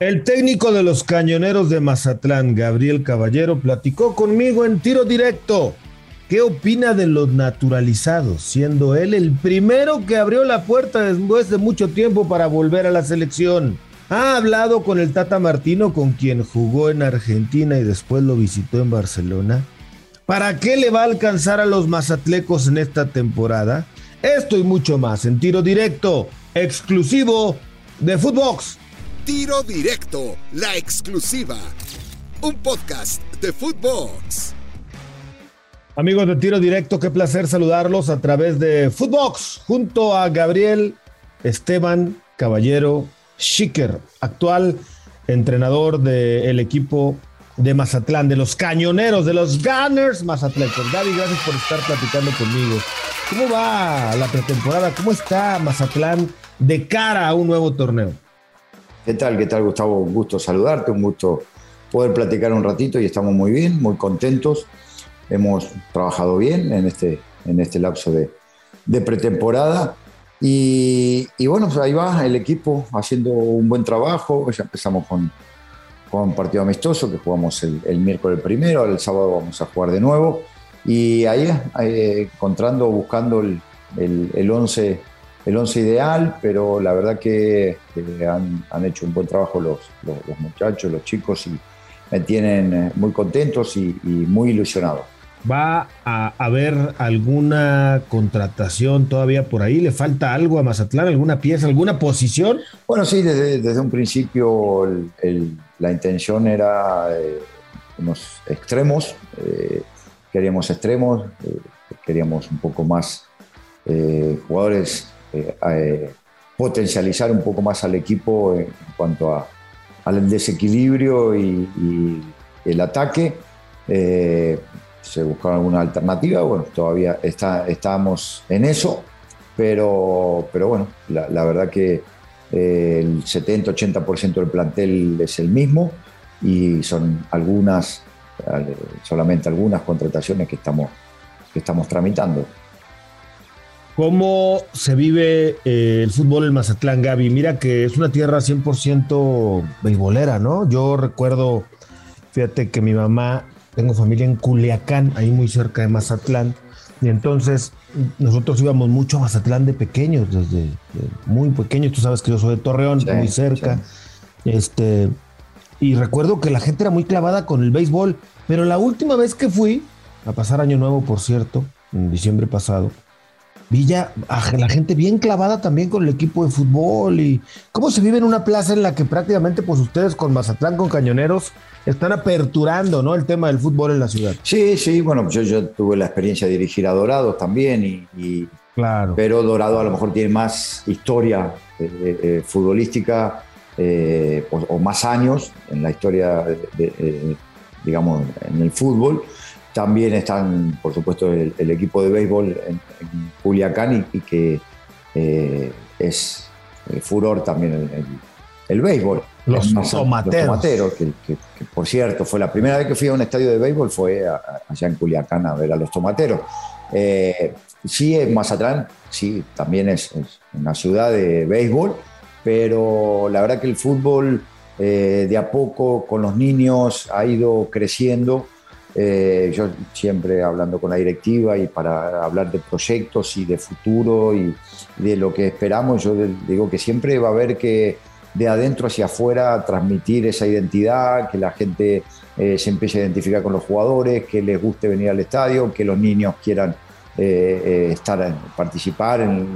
El técnico de los cañoneros de Mazatlán, Gabriel Caballero, platicó conmigo en tiro directo. ¿Qué opina de los naturalizados, siendo él el primero que abrió la puerta después de mucho tiempo para volver a la selección? Ha hablado con el Tata Martino, con quien jugó en Argentina y después lo visitó en Barcelona. ¿Para qué le va a alcanzar a los mazatlecos en esta temporada? Esto y mucho más en tiro directo, exclusivo de Footbox. Tiro Directo, la exclusiva. Un podcast de Footbox. Amigos de Tiro Directo, qué placer saludarlos a través de Footbox junto a Gabriel Esteban Caballero Schicker, actual entrenador del equipo de Mazatlán, de los cañoneros, de los Gunners Mazatlán. Gaby, gracias por estar platicando conmigo. ¿Cómo va la pretemporada? ¿Cómo está Mazatlán de cara a un nuevo torneo? ¿Qué tal? ¿Qué tal, Gustavo? Un gusto saludarte, un gusto poder platicar un ratito y estamos muy bien, muy contentos. Hemos trabajado bien en este, en este lapso de, pretemporada. Y, bueno, pues ahí va el equipo haciendo un buen trabajo. Ya empezamos con, con partido amistoso que jugamos el, miércoles primero, el sábado vamos a jugar de nuevo. Y ahí, encontrando, buscando el, el, el once el once ideal, pero la verdad que han, hecho un buen trabajo los, los, muchachos, los chicos, y me tienen eh, muy contentos y, muy ilusionados. ¿Va a haber alguna contratación todavía por ahí? ¿Le falta algo a Mazatlán? ¿Alguna pieza, alguna posición? Bueno, sí, desde, un principio la intención era eh, unos extremos, eh, queríamos extremos, queríamos un poco más jugadores eh, eh, potencializar un poco más al equipo en cuanto al desequilibrio y, el ataque. Eh, se buscaba alguna alternativa, bueno, todavía está, estamos en eso, pero, pero bueno, la, verdad que el 70-80% del plantel es el mismo y son algunas, solamente algunas contrataciones que estamos, que estamos tramitando. ¿Cómo se vive eh, el fútbol en Mazatlán, Gaby? Mira que es una tierra 100% beisbolera, ¿no? Yo recuerdo, fíjate que mi mamá, tengo familia en Culiacán, ahí muy cerca de Mazatlán, y entonces nosotros íbamos mucho a Mazatlán de pequeños, desde muy pequeños. Tú sabes que yo soy de Torreón, muy cerca. Este, y recuerdo que la gente era muy clavada con el béisbol, pero la última vez que fui, a pasar Año Nuevo, por cierto, en diciembre pasado, Villa, la gente bien clavada también con el equipo de fútbol y cómo se vive en una plaza en la que prácticamente pues ustedes con Mazatlán, con Cañoneros, están aperturando ¿no? el tema del fútbol en la ciudad. Sí, sí, bueno, yo, yo tuve la experiencia de dirigir a Dorados también y, claro. pero Dorado a lo mejor tiene más historia eh, eh, eh, futbolística o, más años en la historia, digamos, en el fútbol. También están, por supuesto, el, equipo de béisbol en, Culiacán y, que eh, es el furor también el, béisbol. Los, tomateros. que, por cierto fue la primera vez que fui a un estadio de béisbol fue allá en Culiacán a ver a los tomateros. Eh, sí, en Mazatlán, sí, también es, una ciudad de béisbol, pero la verdad que el fútbol eh, de a poco con los niños ha ido creciendo eh, yo siempre hablando con la directiva y para hablar de proyectos y de futuro y de lo que esperamos, yo digo que siempre va a haber que de adentro hacia afuera transmitir esa identidad, que la gente eh, se empiece a identificar con los jugadores, que les guste venir al estadio, que los niños quieran eh, estar, participar en,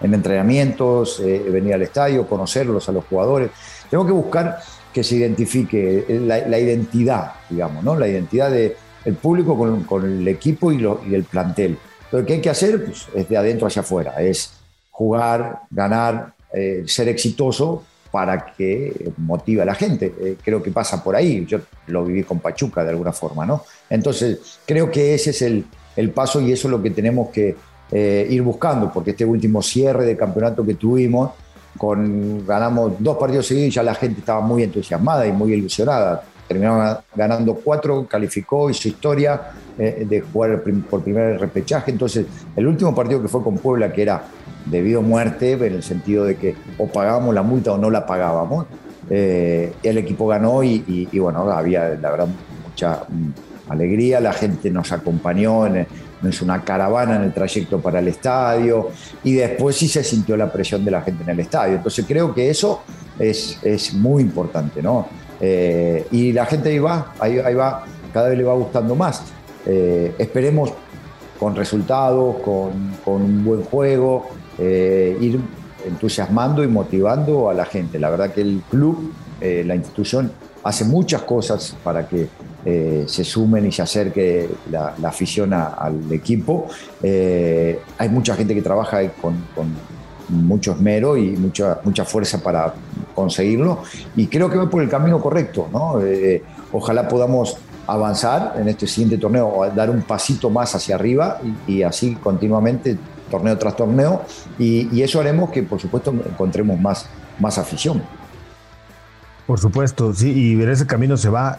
en entrenamientos, venir al estadio, conocerlos a los jugadores. Tengo que buscar que se identifique la, identidad, digamos, ¿no? La identidad del público con, el equipo y, el plantel. Lo que hay que hacer pues, es de adentro hacia afuera, es jugar, ganar, eh, ser exitoso para que motive a la gente. Eh, creo que pasa por ahí. Yo lo viví con Pachuca de alguna forma, ¿no? Entonces, creo que ese es el, paso y eso es lo que tenemos que eh, ir buscando, porque este último cierre de campeonato que tuvimos con, ganamos dos partidos seguidos y ya la gente estaba muy entusiasmada y muy ilusionada. Terminaron ganando cuatro, calificó, hizo historia eh, de jugar por primer repechaje. Entonces, el último partido que fue con Puebla, que era debido a muerte, en el sentido de que o pagábamos la multa o no la pagábamos, Eh, el equipo ganó y, bueno, había la verdad mucha mm, alegría, la gente nos acompañó, en, es una caravana en el trayecto para el estadio y después sí se sintió la presión de la gente en el estadio. Entonces creo que eso es, es muy importante, ¿no? Eh, y la gente ahí va, ahí, ahí, va, cada vez le va gustando más. Eh, esperemos con resultados, con, con un buen juego, eh, ir entusiasmando y motivando a la gente. La verdad que el club, la institución, hace muchas cosas para que se sumen y se acerque la, afición al equipo. hay mucha gente que trabaja con, con mucho esmero y mucha, mucha fuerza para conseguirlo. Y creo que va por el camino correcto. ¿no? Eh, ojalá podamos avanzar en este siguiente torneo, dar un pasito más hacia arriba y, así continuamente, torneo tras torneo. Y, eso haremos que, por supuesto, encontremos más, más afición. Por supuesto, sí, y ver ese camino se va,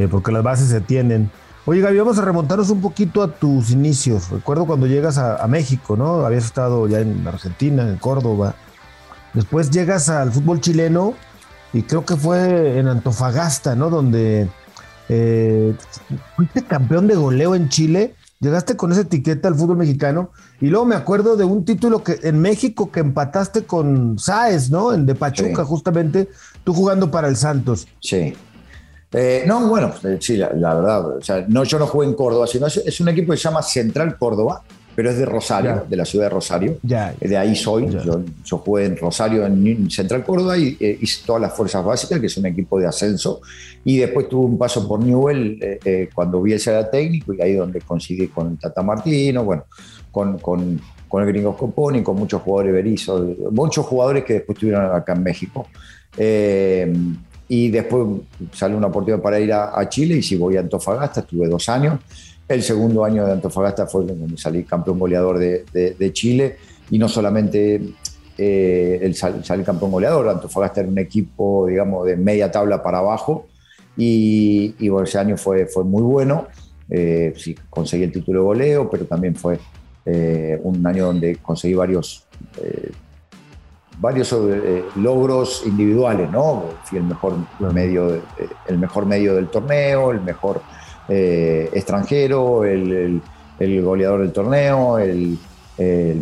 eh, porque las bases se tienen. Oye, Gaby, vamos a remontarnos un poquito a tus inicios. Recuerdo cuando llegas a, México, ¿no? Habías estado ya en Argentina, en Córdoba. Después llegas al fútbol chileno y creo que fue en Antofagasta, ¿no? Donde eh, fuiste campeón de goleo en Chile. Llegaste con esa etiqueta al fútbol mexicano. Y luego me acuerdo de un título que en México que empataste con Sáez, ¿no? En de Pachuca, justamente, tú jugando para el Santos. Sí. Eh, no, bueno, eh, sí, la, verdad, o sea, no, yo no jugué en Córdoba, sino es, un equipo que se llama Central Córdoba, pero es de Rosario, de la ciudad de Rosario. Ya. De ahí soy. Yo, jugué en Rosario, en Central Córdoba, y eh, hice todas las fuerzas básicas, que es un equipo de ascenso. Y después tuve un paso por Newell cuando vi el era técnico, y ahí donde coincidí con Tata Martino, bueno, con, con, con el Gringo Scoponi, con muchos jugadores Berizzo, muchos jugadores que después estuvieron acá en México. Y después sale una oportunidad para ir a, Chile y si voy a Antofagasta, estuve dos años. El segundo año de Antofagasta fue donde salí campeón goleador de, Chile y no solamente eh, el salí campeón goleador, Antofagasta era un equipo, digamos, de media tabla para abajo y, ese año fue, fue muy bueno. Eh, sí, conseguí el título de goleo, pero también fue eh, un año donde conseguí varios varios eh, logros individuales, ¿no? Fui el mejor medio, el mejor medio del torneo, el mejor eh, extranjero, el, goleador del torneo, el,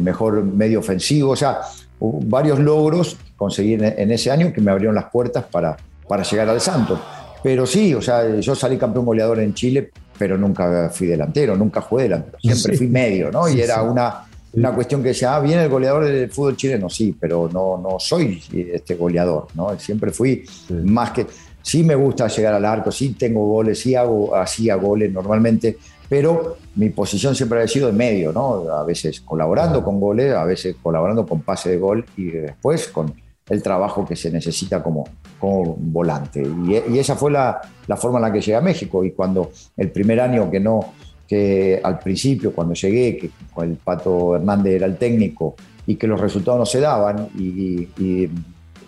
mejor medio ofensivo, o sea, varios logros conseguí en, ese año que me abrieron las puertas para, para llegar al Santos. Pero sí, o sea, yo salí campeón goleador en Chile, pero nunca fui delantero, nunca jugué delantero, siempre fui medio, ¿no? Y era una una cuestión que decía, ah, viene el goleador del fútbol chileno, sí, pero no, no soy este goleador, ¿no? Siempre fui más que, sí me gusta llegar al arco, sí tengo goles, sí hago, hacía goles normalmente, pero mi posición siempre ha sido de medio, ¿no? A veces colaborando con goles, a veces colaborando con pase de gol y después con el trabajo que se necesita como, como volante. Y, y esa fue la, la forma en la que llegué a México y cuando el primer año que no que al principio, cuando llegué, que el Pato Hernández era el técnico y que los resultados no se daban, y,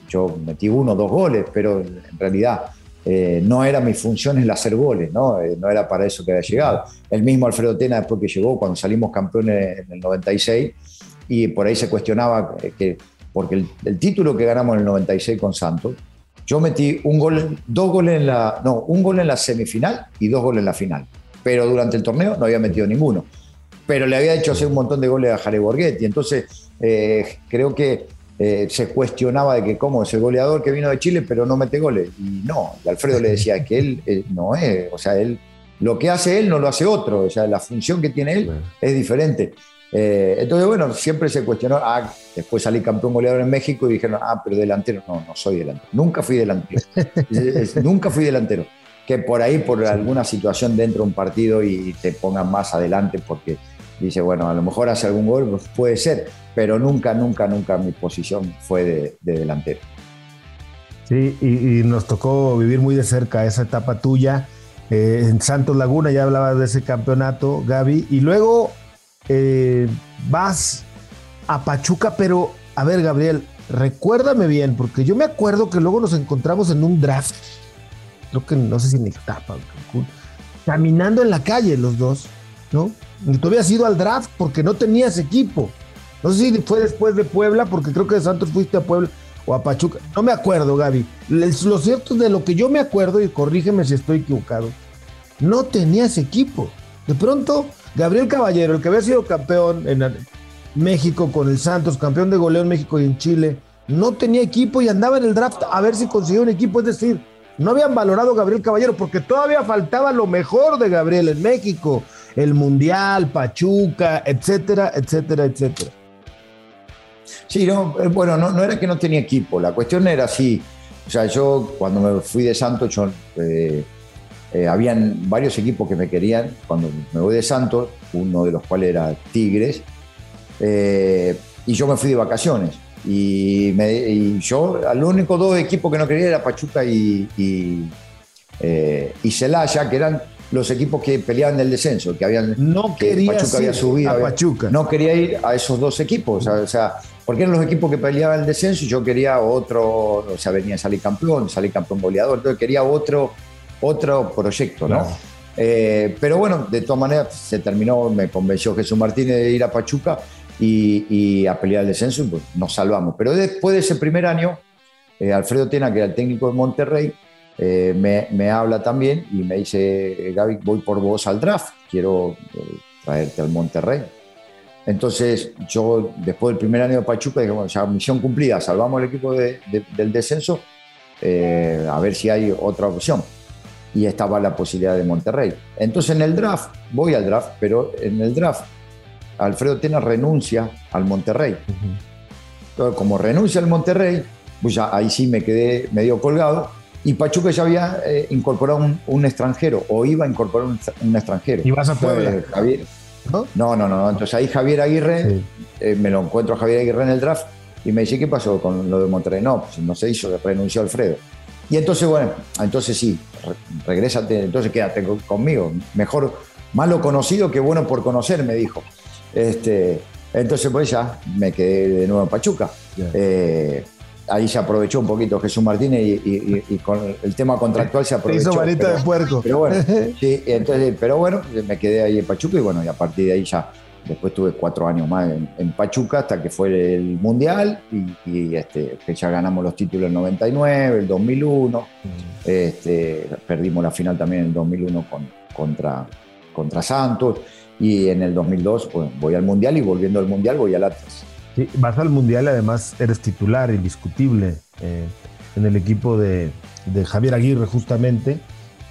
yo metí uno dos goles, pero en realidad eh, no era mi función el hacer goles, ¿no? Eh, no era para eso que había llegado. El mismo Alfredo Tena, después que llegó, cuando salimos campeones en el 96, y por ahí se cuestionaba que, porque el, el título que ganamos en el 96 con Santos, yo metí un gol, dos goles en la, no, un gol en la semifinal y dos goles en la final pero durante el torneo no había metido ninguno. Pero le había hecho hacer un montón de goles a Jare Borghetti. Entonces, eh, creo que eh, se cuestionaba de que cómo es el goleador que vino de Chile, pero no mete goles. Y no, y Alfredo le decía que él, no es, o sea, él lo que hace él no lo hace otro, o sea, la función que tiene él es diferente. Eh, entonces, bueno, siempre se cuestionó. Ah, después salí campeón goleador en México y dijeron, ah, pero delantero. No, no soy delantero. Nunca fui delantero. nunca fui delantero que por ahí, por alguna situación dentro de un partido y te pongan más adelante porque dice, bueno, a lo mejor hace algún gol, pues puede ser, pero nunca, nunca, nunca mi posición fue de, delantero. Sí, y, nos tocó vivir muy de cerca esa etapa tuya. Eh, en Santos Laguna ya hablabas de ese campeonato, Gaby, y luego eh, vas a Pachuca, pero a ver, Gabriel, recuérdame bien, porque yo me acuerdo que luego nos encontramos en un draft creo que no sé si en Ixtapa caminando en la calle los dos, ¿no? Y tú habías ido al draft porque no tenías equipo. No sé si fue después de Puebla, porque creo que de Santos fuiste a Puebla. o a Pachuca. No me acuerdo, Gaby. Lo cierto de lo que yo me acuerdo, y corrígeme si estoy equivocado, no tenía ese equipo. De pronto, Gabriel Caballero, el que había sido campeón en México con el Santos, campeón de goleo en México y en Chile, no tenía equipo y andaba en el draft a ver si conseguía un equipo. Es decir, no habían valorado a Gabriel Caballero porque todavía faltaba lo mejor de Gabriel en México. El Mundial, Pachuca, etcétera, etcétera, etcétera. Sí, no, eh, bueno, no, era que no tenía equipo, la cuestión era así. O sea, yo cuando me fui de Santos, eh, eh, habían varios equipos que me querían. Cuando me voy de Santos, uno de los cuales era Tigres, y yo me fui de vacaciones. Y, me, yo, al único dos equipos que no quería era Pachuca y, y, y Celaya, que eran los equipos que peleaban el descenso, que habían no quería Pachuca había subido, a Pachuca. no quería ir a esos dos equipos, o sea, porque eran los equipos que peleaban el descenso y yo quería otro, o sea, venía a salir campeón, salir campeón goleador, entonces quería otro, otro proyecto, ¿no? Eh, pero bueno, de todas maneras se terminó, me convenció Jesús Martínez de ir a Pachuca y, a pelear el descenso y pues nos salvamos. Pero después de ese primer año, eh, Alfredo Tena, que era el técnico de Monterrey, eh, me, habla también y me dice, Gaby, voy por vos al draft, quiero traerte al Monterrey. Entonces yo, después del primer año de Pachuca, dije, bueno, ya misión cumplida, salvamos el equipo del descenso, eh, a ver si hay otra opción. Y estaba la posibilidad de Monterrey. Entonces en el draft, voy al draft, pero en el draft, Alfredo Tena renuncia al Monterrey. Entonces, como renuncia al Monterrey, pues ya ahí sí me quedé medio colgado. Y Pachuca ya había eh, incorporado un, extranjero, o iba a incorporar un, extranjero. ¿Y vas a Puebla? Javier, ¿No? ¿no? No, no, Entonces ahí Javier Aguirre, eh, me lo encuentro a Javier Aguirre en el draft y me dice, ¿qué pasó con lo de Monterrey? No, pues no se hizo, renunció Alfredo. Y entonces, bueno, entonces sí, regrésate, entonces quédate conmigo. Mejor malo conocido que bueno por conocer, me dijo. Este, entonces, pues ya me quedé de nuevo en Pachuca. Eh, ahí se aprovechó un poquito Jesús Martínez y, con el tema contractual se aprovechó. Hizo varita de puerco. Pero bueno, sí, entonces, pero bueno, me quedé ahí en Pachuca y bueno, y a partir de ahí ya, después tuve cuatro años más en, Pachuca hasta que fue el Mundial y, este, que ya ganamos los títulos en el 99, el 2001, este, perdimos la final también en el 2001 con, contra, contra Santos y en el 2002 pues, voy al Mundial y volviendo al Mundial voy al Atlas vas al Mundial, además eres titular indiscutible eh, en el equipo de, Javier Aguirre, justamente.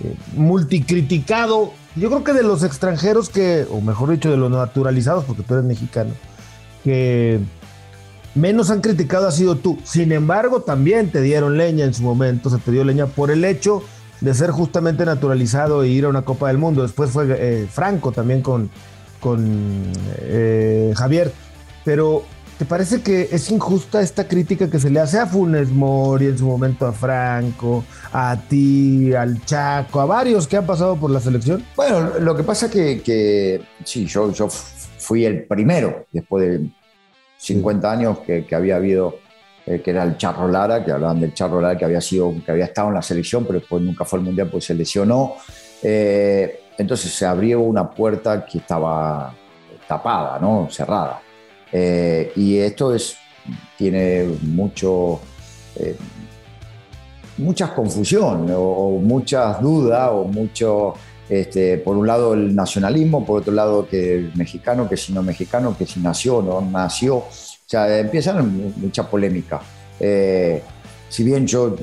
Eh, multicriticado, yo creo que de los extranjeros que, o mejor dicho, de los naturalizados, porque tú eres mexicano, que menos han criticado ha sido tú. Sin embargo, también te dieron leña en su momento, se te dio leña por el hecho de ser justamente naturalizado e ir a una Copa del Mundo. Después fue eh, Franco también con, con Javier. Pero ¿Te parece que es injusta esta crítica que se le hace a Funes Mori en su momento a Franco, a ti, al Chaco, a varios que han pasado por la selección? Bueno, lo que pasa es que, sí, yo, yo fui el primero después de 50 años que, había habido, eh, que era el Charro Lara, que hablaban del Charro Lara, que había, sido, que había estado en la selección, pero después nunca fue al Mundial porque se lesionó. Eh, entonces se abrió una puerta que estaba tapada, ¿no? cerrada. Eh, y esto es, tiene mucho, muchas confusión o, muchas dudas o mucho, este, por un lado el nacionalismo, por otro lado que el mexicano, que si no mexicano, que si nació o no nació. O sea, empiezan mucha polémica. Eh, si bien yo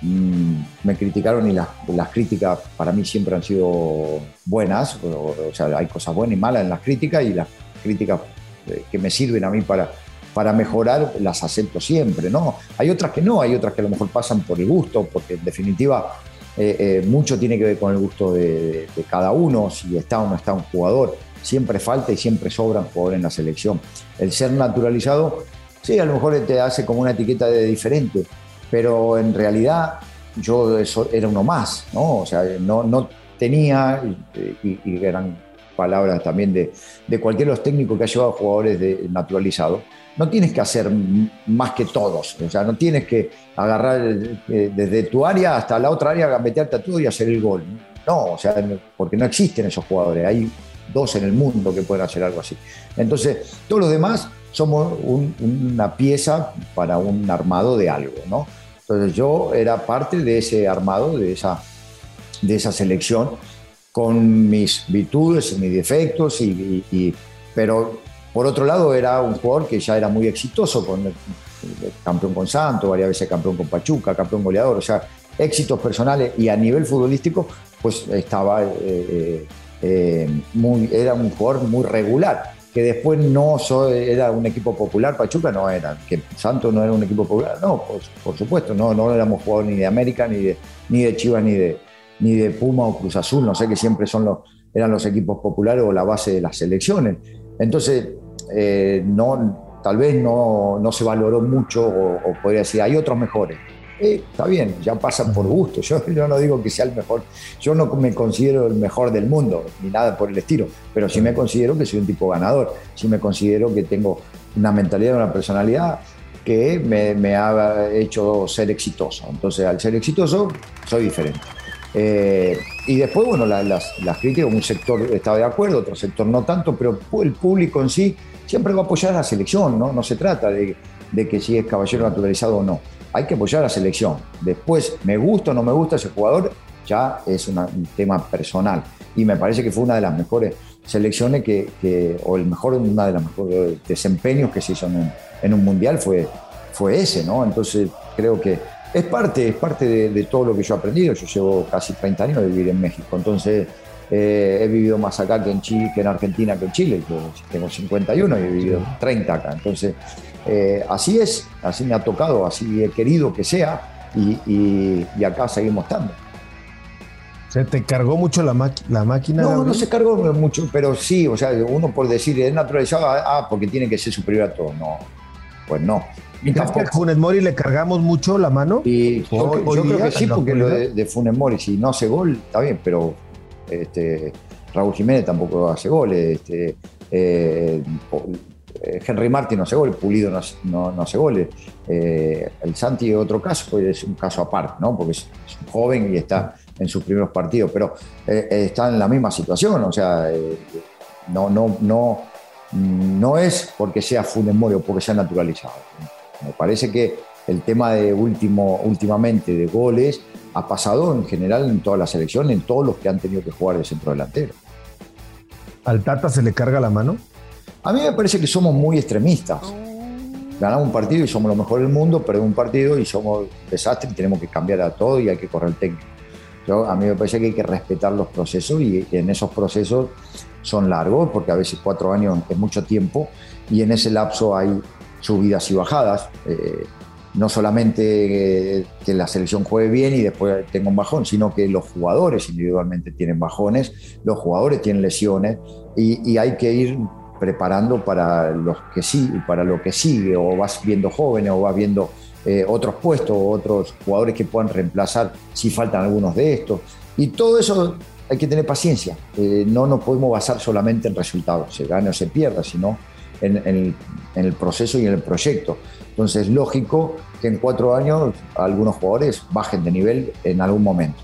mm, me criticaron y las, críticas para mí siempre han sido buenas, o, sea, hay cosas buenas y malas en las críticas y las críticas eh, que me sirven a mí para, para mejorar, las acepto siempre, ¿no? Hay otras que no, hay otras que a lo mejor pasan por el gusto, porque en definitiva eh, eh, mucho tiene que ver con el gusto de, cada uno, si está o no está un jugador. Siempre falta y siempre sobran jugadores en la selección. El ser naturalizado, sí, a lo mejor te hace como una etiqueta de diferente, pero en realidad yo eso era uno más, ¿no? O sea, no, no tenía, y, eran palabras también de, de cualquiera de los técnicos que ha llevado jugadores de, naturalizados, no tienes que hacer más que todos. O sea, no tienes que agarrar eh, desde tu área hasta la otra área, meterte a todo y hacer el gol. No, o sea, porque no existen esos jugadores. Hay dos en el mundo que pueden hacer algo así. Entonces, todos los demás somos una pieza para un armado de algo, ¿no? Entonces yo era parte de ese armado, de esa, de esa selección, con mis virtudes y mis defectos, y, pero por otro lado era un jugador que ya era muy exitoso, con campeón con Santos, varias veces campeón con Pachuca, campeón goleador, o sea, éxitos personales y a nivel futbolístico, pues estaba eh, eh, eh, muy, era un jugador muy regular que después no era un equipo popular, Pachuca no era, que Santos no era un equipo popular, no, por, supuesto, no, no éramos jugadores ni de América, ni de, ni de Chivas, ni de, ni de Puma o Cruz Azul, no sé que siempre son los, eran los equipos populares o la base de las elecciones. Entonces, eh, no, tal vez no, no, se valoró mucho o podría decir, hay otros mejores. Está bien, ya pasa por gusto. Yo, yo, no digo que sea el mejor, yo no me considero el mejor del mundo, ni nada por el estilo, pero sí me considero que soy un tipo ganador, sí me considero que tengo una mentalidad, una personalidad que me, ha hecho ser exitoso. Entonces, al ser exitoso, soy diferente. Eh, y después, bueno, las, las, críticas, un sector estaba de acuerdo, otro sector no tanto, pero el público en sí siempre va a apoyar a la selección, ¿no? No se trata de, de que si es caballero naturalizado o no hay que apoyar a la selección. Después, me gusta o no me gusta ese jugador, ya es un tema personal. Y me parece que fue una de las mejores selecciones que, o el mejor, uno de los mejores desempeños que se hizo en un, mundial fue, fue ese, ¿no? Entonces, creo que es parte, es parte de, todo lo que yo he aprendido. Yo llevo casi 30 años de vivir en México, entonces eh, he vivido más acá que en, Chile, que en Argentina, que en Chile. tengo 51 y he vivido 30 acá. Entonces, eh, así es, así me ha tocado, así he querido que sea y, acá seguimos estando. ¿Se te cargó mucho la, la máquina? No, no se cargó mucho, pero sí, o sea, uno por decir es naturalizado, ah, porque tiene que ser superior a todo. No, pues no. ¿Y crees que a Funes Mori le cargamos mucho la mano? Y yo, creo que sí, porque lo de, Funes Mori, si no hace gol, está bien, pero este, Raúl Jiménez tampoco hace goles. Este, eh, Henry Martin no hace goles, Pulido no, no, hace goles. Eh, el Santi otro caso, pues es un caso aparte, ¿no? porque es, un joven y está en sus primeros partidos, pero eh, está en la misma situación, o sea, no, no, no, no es porque sea Funes o porque sea naturalizado. Me parece que el tema de último, últimamente de goles ha pasado en general en toda la selección, en todos los que han tenido que jugar de centro delantero. ¿Al Tata se le carga la mano? A mí me parece que somos muy extremistas. Ganamos un partido y somos lo mejor del mundo, perdemos un partido y somos desastres y tenemos que cambiar a todo y hay que correr el técnico. A mí me parece que hay que respetar los procesos y en esos procesos son largos, porque a veces cuatro años es mucho tiempo y en ese lapso hay subidas y bajadas. Eh, no solamente que la selección juegue bien y después tenga un bajón, sino que los jugadores individualmente tienen bajones, los jugadores tienen lesiones y, y hay que ir preparando para los que sí, para lo que sigue, o vas viendo jóvenes, o vas viendo eh, otros puestos, o otros jugadores que puedan reemplazar si faltan algunos de estos. Y todo eso hay que tener paciencia. Eh, no nos podemos basar solamente en resultados, se gane o se pierda, sino en, el, proceso y en el proyecto. Entonces, es lógico que en cuatro años algunos jugadores bajen de nivel en algún momento.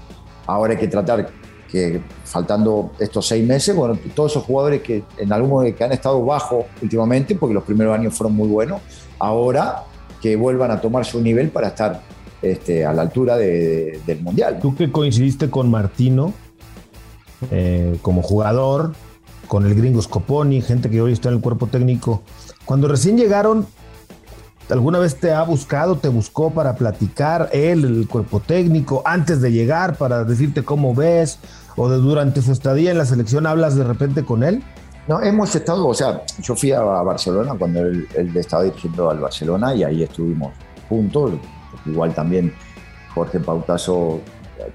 Ahora hay que tratar que faltando estos seis meses, bueno, todos esos jugadores que en algún que han estado bajo últimamente, porque los primeros años fueron muy buenos, ahora que vuelvan a tomar su nivel para estar este, a la altura del Mundial. Tú que coincidiste con Martino eh, como jugador, con el gringo Scoponi, gente que hoy está en el cuerpo técnico, cuando recién llegaron, ¿Alguna vez te ha buscado, te buscó para platicar él, el cuerpo técnico, antes de llegar, para decirte cómo ves? ¿O de, durante su estadía en la selección hablas de repente con él? No, hemos estado, o sea, yo fui a Barcelona cuando él, estaba dirigiendo al Barcelona y ahí estuvimos juntos. Igual también Jorge Pautazo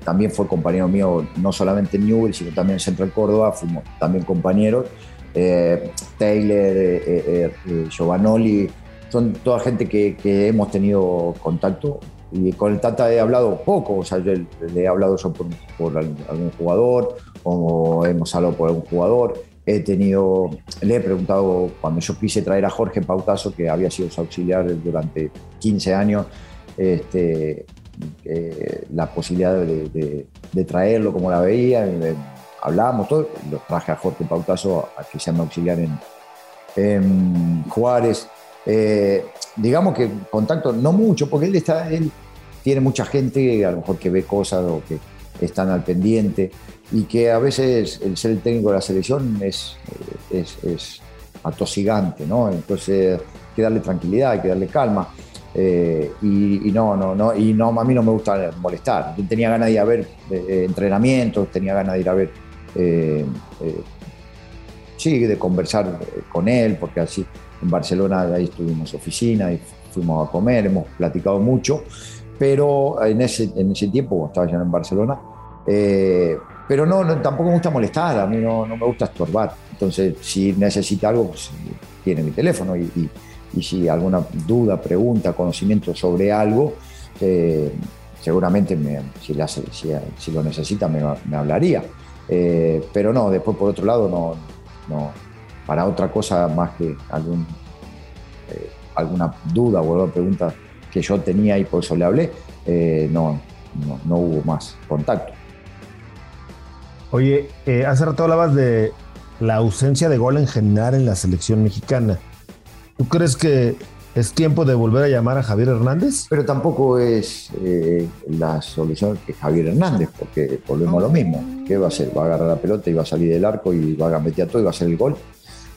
también fue compañero mío, no solamente en Newell, sino también en Central Córdoba, fuimos también compañeros. Eh, Taylor, eh, eh, eh Giovanoli, son toda gente que, hemos tenido contacto. Y con el Tata he hablado poco, o sea, yo le he hablado yo por, algún jugador o hemos hablado por algún jugador. He tenido, le he preguntado cuando yo quise traer a Jorge Pautazo, que había sido su auxiliar durante 15 años, este, la posibilidad de, traerlo, como la veía, hablábamos todo, lo traje a Jorge Pautazo a que sea mi auxiliar en, en Juárez Eh, digamos que contacto no mucho, porque él está, él tiene mucha gente a lo mejor que ve cosas o que están al pendiente y que a veces el ser el técnico de la selección es, es, atosigante, ¿no? Entonces hay que darle tranquilidad, hay que darle calma. Eh, y, no, no, no, y no, a mí no me gusta molestar. Tenía ganas de ir a ver eh, entrenamientos, tenía ganas de ir a ver, eh, sí, de conversar con él, porque así en Barcelona ahí estuvimos oficina y fuimos a comer, hemos platicado mucho, pero en ese, en ese tiempo, estaba ya en Barcelona, eh, pero no, tampoco me gusta molestar, a mí no, no, me gusta estorbar. Entonces, si necesita algo, pues tiene mi teléfono y, y, si alguna duda, pregunta, conocimiento sobre algo, eh, seguramente me, si, si, lo necesita me, me hablaría. Eh, pero no, después por otro lado, no, no, para otra cosa más que algún, alguna duda o alguna pregunta que yo tenía y por eso le hablé, no, no, no hubo más contacto. Oye, eh, hace rato hablabas de la ausencia de gol en general en la selección mexicana. ¿Tú crees que es tiempo de volver a llamar a Javier Hernández? Pero tampoco es eh, la solución que Javier Hernández, porque volvemos a lo mismo. ¿Qué va a hacer? ¿Va a agarrar la pelota y va a salir del arco y va a meter a todo y va a hacer el gol?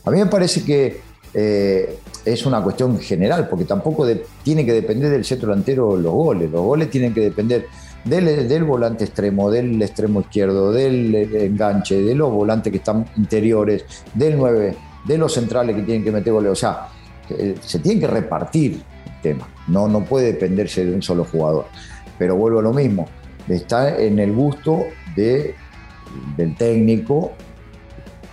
A mí me parece que eh, es una cuestión general, porque tampoco tiene que depender del centro delantero los goles. Los goles tienen que depender del, volante extremo, del extremo izquierdo, del enganche, de los volantes que están interiores, del 9, de los centrales que tienen que meter goles. O sea, eh, se tiene que repartir el tema. No, no puede dependerse de un solo jugador. Pero vuelvo a lo mismo, está en el gusto de, del técnico.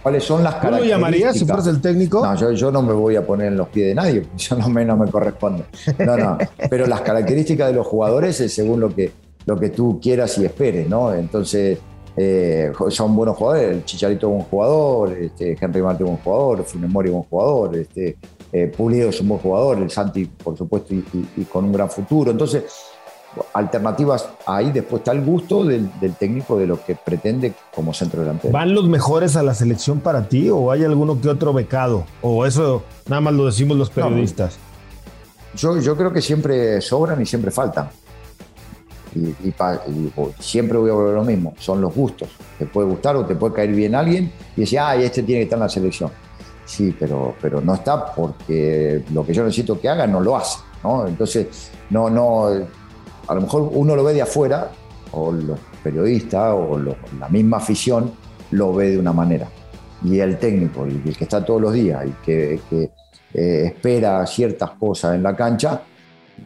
¿Cuáles son las características? ¿Tú lo llamarías si fueras el técnico? No, yo, no me voy a poner en los pies de nadie, yo no me, no me corresponde. No, no. Pero las características de los jugadores es según lo que lo que tú quieras y esperes, ¿no? Entonces, eh, son buenos jugadores, el Chicharito es un jugador, este, Henry Marte es un jugador, Funemori es un jugador, este, eh, Pulido es un buen jugador, el Santi, por supuesto, y, con un gran futuro. Entonces, alternativas ahí, después está el gusto del, técnico de lo que pretende como centro delantero. ¿Van los mejores a la selección para ti o hay alguno que otro becado? ¿O eso nada más lo decimos los periodistas? yo, yo creo que siempre sobran y siempre faltan. Y, siempre voy a volver lo mismo, son los gustos. Te puede gustar o te puede caer bien alguien y decir, ay, este tiene que estar en la selección. Sí, pero, pero no está porque lo que yo necesito que haga no lo hace. ¿no? Entonces, no, no, a lo mejor uno lo ve de afuera, o los periodistas, o la misma afición, lo ve de una manera. Y el técnico, el, que está todos los días y que, eh, espera ciertas cosas en la cancha,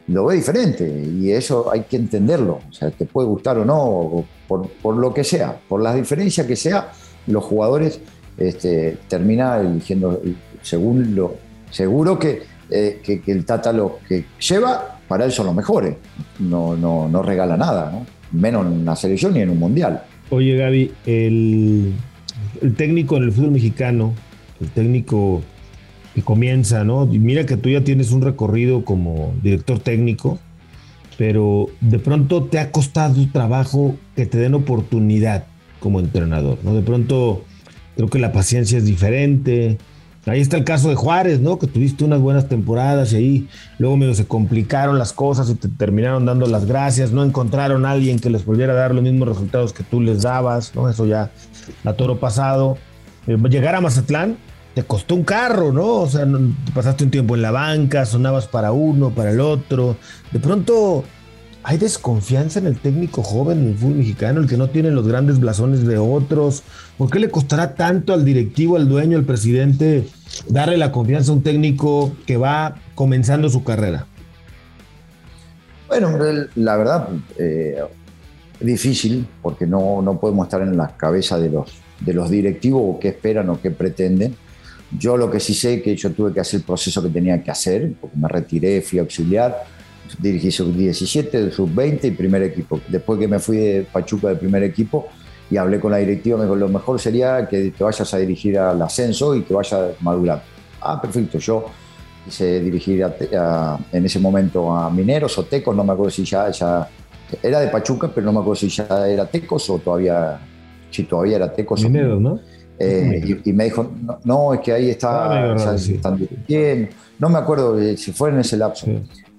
lo ve diferente y eso hay que entenderlo. O sea, te puede gustar o no, por, lo que sea, por las diferencias que sea, los jugadores este, terminan eligiendo según lo. Seguro que, eh, que, el Tata lo que lleva, para él son los mejores. No, no, no regala nada, ¿no? menos en una selección ni en un mundial. Oye, Gaby, el, técnico en el fútbol mexicano, el técnico y comienza, ¿no? Mira que tú ya tienes un recorrido como director técnico, pero de pronto te ha costado trabajo que te den oportunidad como entrenador, ¿no? De pronto creo que la paciencia es diferente. Ahí está el caso de Juárez, ¿no? Que tuviste unas buenas temporadas y ahí luego medio se complicaron las cosas y te terminaron dando las gracias, no encontraron a alguien que les volviera a dar los mismos resultados que tú les dabas, ¿no? Eso ya a toro pasado. Eh, llegar a Mazatlán, te costó un carro, ¿no? O sea, pasaste un tiempo en la banca, sonabas para uno, para el otro. De pronto hay desconfianza en el técnico joven del fútbol mexicano, el que no tiene los grandes blasones de otros. ¿Por qué le costará tanto al directivo, al dueño, al presidente darle la confianza a un técnico que va comenzando su carrera? Bueno, la verdad, eh, difícil, porque no, no podemos estar en la cabeza de los, de los directivos o qué esperan o qué pretenden yo lo que sí sé es que yo tuve que hacer el proceso que tenía que hacer, porque me retiré, fui auxiliar, dirigí sub-17, sub-20 y primer equipo. Después que me fui de Pachuca del primer equipo y hablé con la directiva, me dijo, lo mejor sería que te vayas a dirigir al ascenso y que vayas madurando. Ah, perfecto, yo quise dirigir en ese momento a Mineros o Tecos, no me acuerdo si ya, ya era de Pachuca, pero no me acuerdo si ya era Tecos o todavía, si todavía era Tecos. Mineros, ¿no? Eh, y, me dijo, no, es que ahí está, ah, están dirigiendo. No me acuerdo si fue en ese lapso.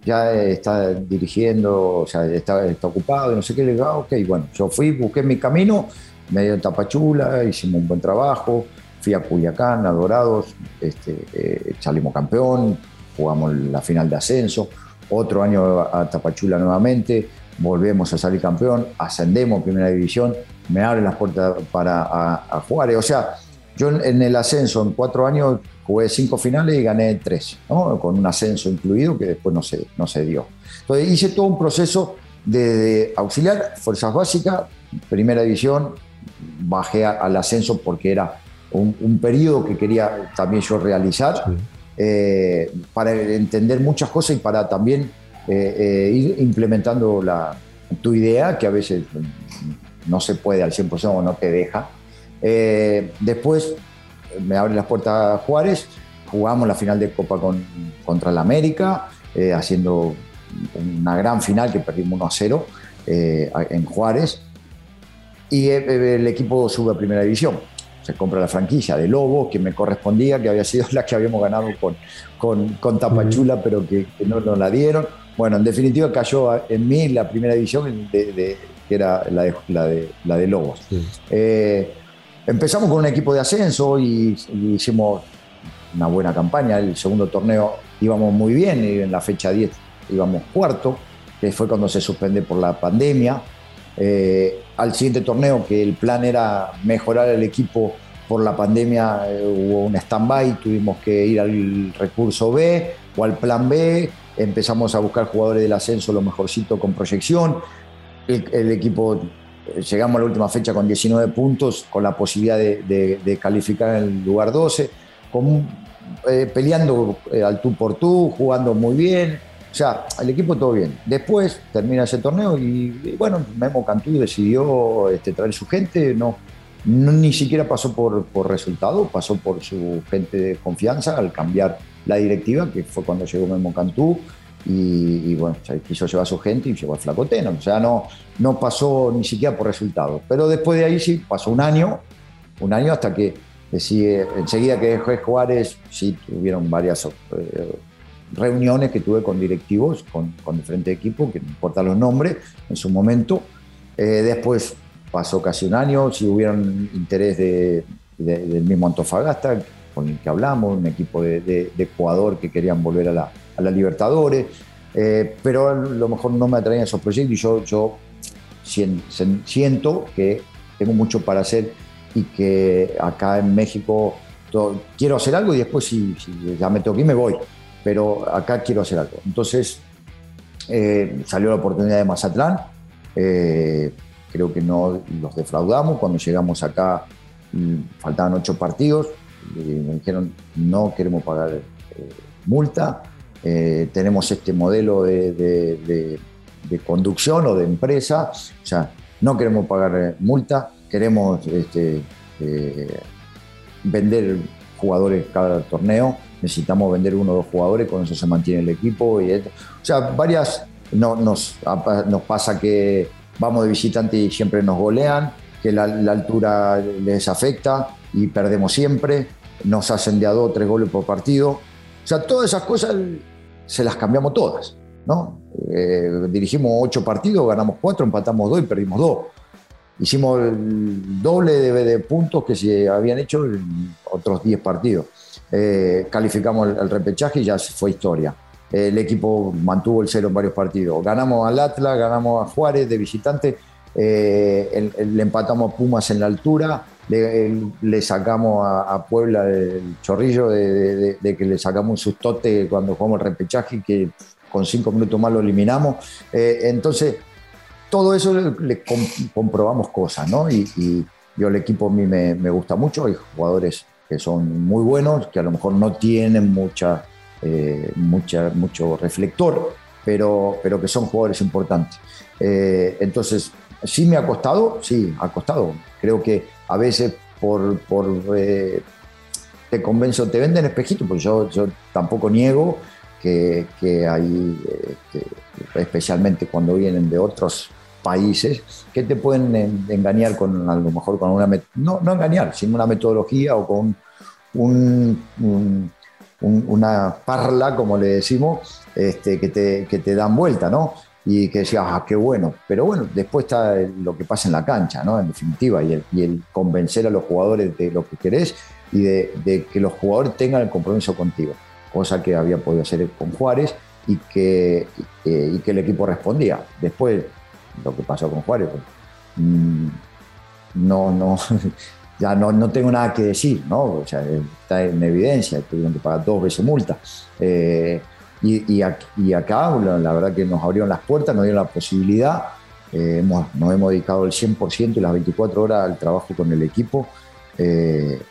Ya está dirigiendo, o sea, está, está ocupado, no sé qué. Le digo, ah, ok, bueno, yo fui, busqué mi camino, medio en Tapachula, hicimos un buen trabajo. Fui a Culiacán, a Dorados, este, eh, salimos campeón, jugamos la final de ascenso. Otro año a Tapachula nuevamente, volvemos a salir campeón, ascendemos a primera división, me abren las puertas para a, Juárez. O sea, yo en el ascenso en cuatro años jugué cinco finales y gané tres, con un ascenso incluido que después no se, no se dio. Entonces hice todo un proceso de, auxiliar, fuerzas básicas, primera división, bajé al ascenso porque era un, periodo que quería también yo realizar eh, para entender muchas cosas y para también eh, eh, ir implementando la, tu idea, que a veces no se puede al 100% o no te deja. Después me abre las puertas Juárez, jugamos la final de Copa con, contra el América, haciendo una gran final que perdimos 1 a 0 en Juárez, y el equipo sube a primera división se compra la franquicia de Lobo, que me correspondía, que había sido la que habíamos ganado con, con, con Tapachula, pero que, no nos la dieron. Bueno, en definitiva cayó en mí la primera división, que era la de, la de, la de Lobos. Eh, empezamos con un equipo de ascenso y, hicimos una buena campaña. El segundo torneo íbamos muy bien, y en la fecha 10 íbamos cuarto, que fue cuando se suspende por la pandemia. Eh, al siguiente torneo, que el plan era mejorar el equipo por la pandemia, eh, hubo un stand-by, tuvimos que ir al recurso B o al plan B, empezamos a buscar jugadores del ascenso, lo mejorcito con proyección. El, equipo, llegamos a la última fecha con 19 puntos, con la posibilidad de, calificar en el lugar 12, con, peleando al tú por tú, jugando muy bien, o sea, el equipo todo bien. Después termina ese torneo y, bueno, Memo Cantú decidió este, traer su gente, no, ni siquiera pasó por, por resultado, pasó por su gente de confianza al cambiar la directiva, que fue cuando llegó Memo Cantú, y, bueno, quiso llevar a su gente y llevó al Flacoteno. O sea, no, no pasó ni siquiera por resultado. Pero después de ahí sí, pasó un año, un año hasta que decide, enseguida que dejó Juárez, sí tuvieron varias eh, reuniones que tuve con directivos, con, con diferentes equipos, que no importa los nombres, en su momento. Eh, después pasó casi un año, si hubieron interés de, del mismo Antofagasta, con el que hablamos, un equipo de, Ecuador que querían volver a la, a la Libertadores, eh, pero a lo mejor no me atraían esos proyectos y yo, yo siento que tengo mucho para hacer y que acá en México quiero hacer algo y después si, ya me toque me voy pero acá quiero hacer algo. Entonces eh, salió la oportunidad de Mazatlán, eh, creo que no los defraudamos, cuando llegamos acá mm, faltaban ocho partidos, me dijeron no queremos pagar multa, tenemos este modelo de, conducción o de empresa, o sea, no queremos pagar multa, queremos este, vender jugadores cada torneo, necesitamos vender uno o dos jugadores, con eso se mantiene el equipo. Y, o sea, varias, no, nos, nos pasa que vamos de visitante y siempre nos golean, que la, altura les afecta y perdemos siempre, nos hacen de a dos tres goles por partido. O sea, todas esas cosas se las cambiamos todas. ¿no? Eh, dirigimos ocho partidos, ganamos cuatro, empatamos dos y perdimos dos. Hicimos el doble de, puntos que se habían hecho en otros diez partidos. Eh, calificamos el, repechaje y ya fue historia. el equipo mantuvo el cero en varios partidos. Ganamos al Atlas, ganamos a Juárez de visitante, eh, le empatamos a Pumas en la altura, le, sacamos a, Puebla el chorrillo de, que le sacamos un sustote cuando jugamos el repechaje que con cinco minutos más lo eliminamos. Eh, entonces, todo eso le, comprobamos cosas, ¿no? Y, yo el equipo a mí me, me gusta mucho, hay jugadores que son muy buenos, que a lo mejor no tienen mucha, eh, mucha, mucho reflector, pero, pero que son jugadores importantes. Eh, entonces, sí me ha costado, sí, ha costado. Creo que a veces por, eh, te convenzo, te venden espejito, porque yo, tampoco niego que, hay, especialmente cuando vienen de otros países que te pueden engañar con a lo mejor con una no, no engañar, sino una metodología o con un, una parla, como le decimos, este, que, te, que te dan vuelta, ¿no? Y que decías, ah, qué bueno. Pero bueno, después está lo que pasa en la cancha, ¿no? En definitiva, y el, y el convencer a los jugadores de lo que querés y de, que los jugadores tengan el compromiso contigo, cosa que había podido hacer con Juárez y que, y que el equipo respondía. Después, lo que pasó con Juárez, pues, mm, no, no, ya no, no, tengo nada que decir, ¿no? O sea, está en evidencia, tuvieron que pagar dos veces multa. Eh, y, y, acá, la, verdad que nos abrieron las puertas, nos dieron la posibilidad, eh, hemos, nos hemos dedicado el 100% y las 24 horas al trabajo con el equipo. Eh,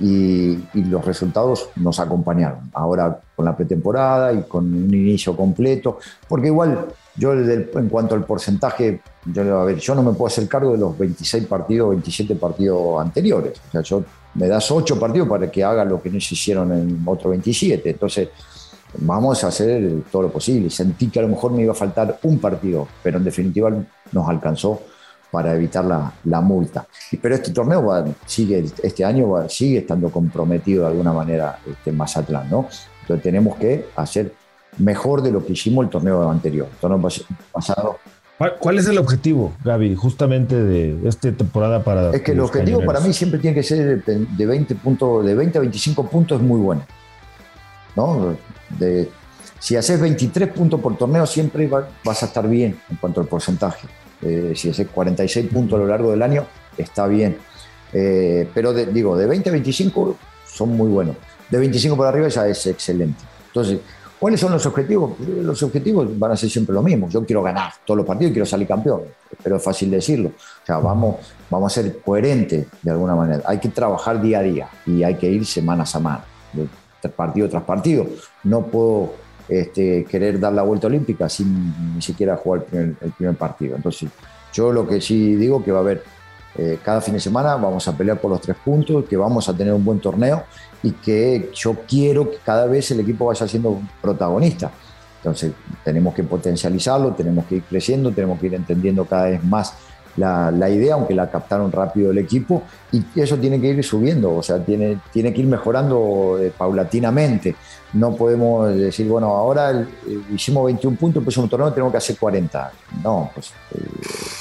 y, los resultados nos acompañaron. Ahora con la pretemporada y con un inicio completo, porque igual yo en cuanto al porcentaje, yo, a ver, yo no me puedo hacer cargo de los 26 partidos, 27 partidos anteriores. O sea, yo, me das 8 partidos para que haga lo que no se hicieron en otros 27. Entonces, vamos a hacer todo lo posible. Sentí que a lo mejor me iba a faltar un partido, pero en definitiva nos alcanzó para evitar la, la multa. Pero este torneo va, sigue, este año va, sigue estando comprometido de alguna manera este Mazatlán, ¿no? Entonces tenemos que hacer mejor de lo que hicimos el torneo anterior, el torneo pasado. ¿Cuál es el objetivo, Gaby, justamente de esta temporada para... Es que el objetivo para mí siempre tiene que ser de 20, puntos, de 20 a 25 puntos es muy bueno. ¿no? De, si haces 23 puntos por torneo siempre vas a estar bien en cuanto al porcentaje. Eh, si haces 46 puntos a lo largo del año, está bien. Eh, pero digo, de 20 a 25 son muy buenos. De 25 por arriba ya es excelente. Entonces, ¿Cuáles son los objetivos? Los objetivos van a ser siempre lo mismo. Yo quiero ganar todos los partidos y quiero salir campeón, pero es fácil decirlo. O sea, vamos, vamos a ser coherentes de alguna manera. Hay que trabajar día a día y hay que ir semana a semana, partido tras partido. No puedo este, querer dar la vuelta olímpica sin ni siquiera jugar el primer, partido. Entonces, yo lo que sí digo que va a haber eh, cada fin de semana, vamos a pelear por los tres puntos, que vamos a tener un buen torneo y que yo quiero que cada vez el equipo vaya siendo protagonista. Entonces tenemos que potencializarlo, tenemos que ir creciendo, tenemos que ir entendiendo cada vez más la, idea, aunque la captaron rápido el equipo, y eso tiene que ir subiendo, o sea, tiene, tiene que ir mejorando eh, paulatinamente. No podemos decir, bueno, ahora eh, hicimos 21 puntos, pues un torneo tenemos que hacer 40. No, pues eh,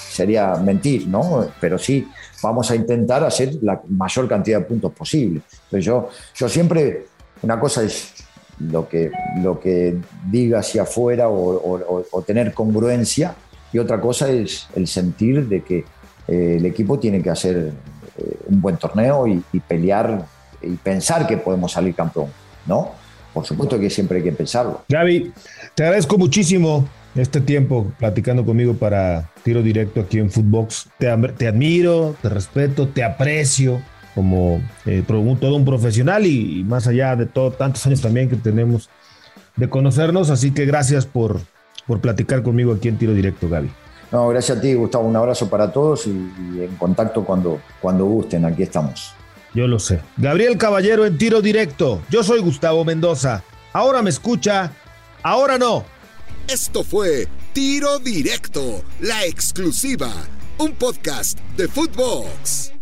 sería mentir, ¿no? Pero sí, vamos a intentar hacer la mayor cantidad de puntos posible. Entonces yo, yo siempre, una cosa es lo que, lo que diga hacia afuera o, tener congruencia y otra cosa es el sentir de que eh, el equipo tiene que hacer eh, un buen torneo y, y, pelear y pensar que podemos salir campeón, ¿no? Por supuesto que siempre hay que pensarlo. Gaby, te agradezco muchísimo este tiempo platicando conmigo para tiro directo aquí en Footbox. Te, te admiro, te respeto, te aprecio como eh, todo un profesional y, más allá de todo, tantos años también que tenemos de conocernos. Así que gracias por, por platicar conmigo aquí en tiro directo, Gaby. No, gracias a ti, Gustavo. Un abrazo para todos y, y en contacto cuando, cuando gusten. Aquí estamos. Yo lo sé. Gabriel Caballero en tiro directo. Yo soy Gustavo Mendoza. Ahora me escucha, ahora no. Esto fue Tiro Directo, la exclusiva, un podcast de Footbox.